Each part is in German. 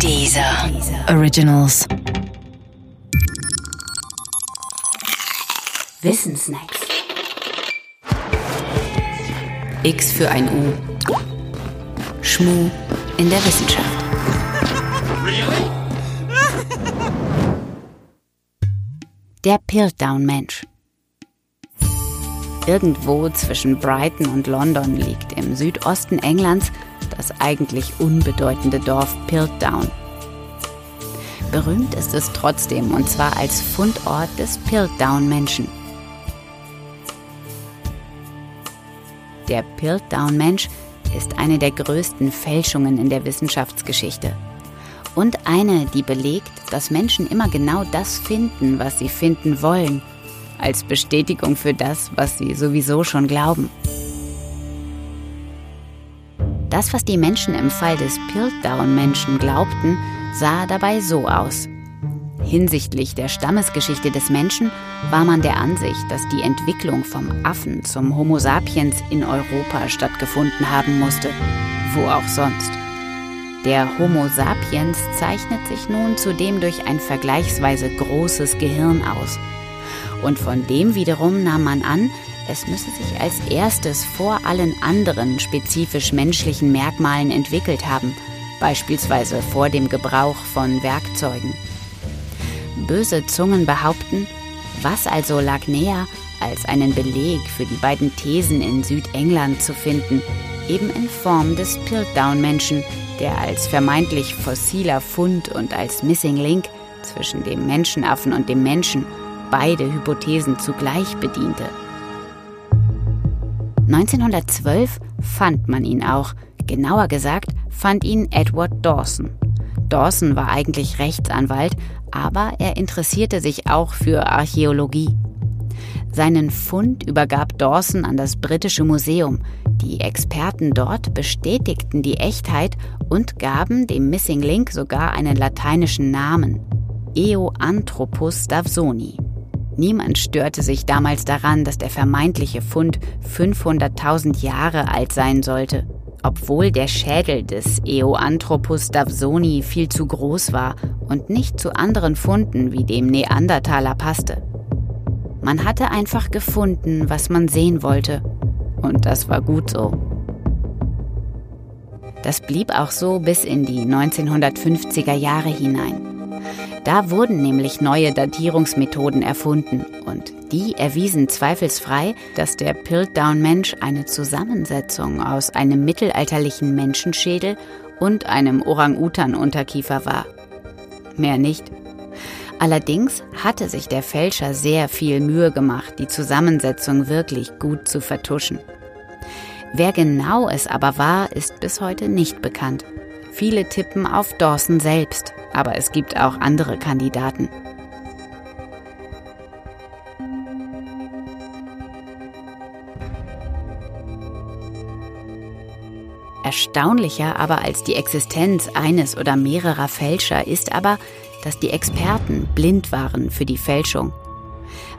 Dieser Originals. Wissensnacks. X für ein U. Schmu in der Wissenschaft. Der Piltdown-Mensch. Irgendwo zwischen Brighton und London liegt im Südosten Englands das eigentlich unbedeutende Dorf Piltdown. Berühmt ist es trotzdem und zwar als Fundort des Piltdown-Menschen. Der Piltdown-Mensch ist eine der größten Fälschungen in der Wissenschaftsgeschichte. Und eine, die belegt, dass Menschen immer genau das finden, was sie finden wollen, als Bestätigung für das, was sie sowieso schon glauben. Das, was die Menschen im Fall des Piltdown-Menschen glaubten, sah dabei so aus. Hinsichtlich der Stammesgeschichte des Menschen war man der Ansicht, dass die Entwicklung vom Affen zum Homo sapiens in Europa stattgefunden haben musste, wo auch sonst. Der Homo sapiens zeichnet sich nun zudem durch ein vergleichsweise großes Gehirn aus. Und von dem wiederum nahm man an, es müsse sich als erstes vor allen anderen spezifisch menschlichen Merkmalen entwickelt haben, beispielsweise vor dem Gebrauch von Werkzeugen. Böse Zungen behaupten, was also lag näher, als einen Beleg für die beiden Thesen in Südengland zu finden, eben in Form des Piltdown-Menschen, der als vermeintlich fossiler Fund und als Missing Link zwischen dem Menschenaffen und dem Menschen beide Hypothesen zugleich bediente. 1912 fand man ihn auch. Genauer gesagt fand ihn Edward Dawson. Dawson war eigentlich Rechtsanwalt, aber er interessierte sich auch für Archäologie. Seinen Fund übergab Dawson an das britische Museum. Die Experten dort bestätigten die Echtheit und gaben dem Missing Link sogar einen lateinischen Namen. Eoanthropus davsoni. Niemand störte sich damals daran, dass der vermeintliche Fund 500.000 Jahre alt sein sollte, obwohl der Schädel des Eoanthropus davsoni viel zu groß war und nicht zu anderen Funden wie dem Neandertaler passte. Man hatte einfach gefunden, was man sehen wollte, und das war gut so. Das blieb auch so bis in die 1950er Jahre hinein. Da wurden nämlich neue Datierungsmethoden erfunden und die erwiesen zweifelsfrei, dass der Piltdown-Mensch eine Zusammensetzung aus einem mittelalterlichen Menschenschädel und einem Orang-Utan-Unterkiefer war. Mehr nicht. Allerdings hatte sich der Fälscher sehr viel Mühe gemacht, die Zusammensetzung wirklich gut zu vertuschen. Wer genau es aber war, ist bis heute nicht bekannt. Viele tippen auf Dawson selbst, aber es gibt auch andere Kandidaten. Erstaunlicher aber als die Existenz eines oder mehrerer Fälscher ist aber, dass die Experten blind waren für die Fälschung.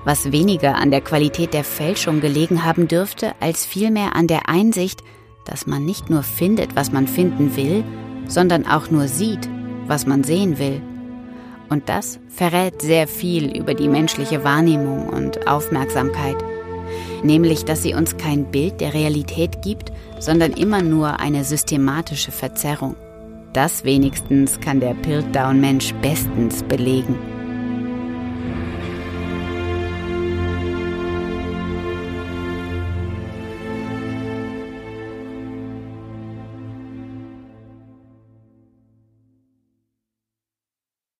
Was weniger an der Qualität der Fälschung gelegen haben dürfte, als vielmehr an der Einsicht, dass man nicht nur findet, was man finden will, sondern auch nur sieht, was man sehen will. Und das verrät sehr viel über die menschliche Wahrnehmung und Aufmerksamkeit. Nämlich, dass sie uns kein Bild der Realität gibt, sondern immer nur eine systematische Verzerrung. Das wenigstens kann der Piltdown-Mensch bestens belegen.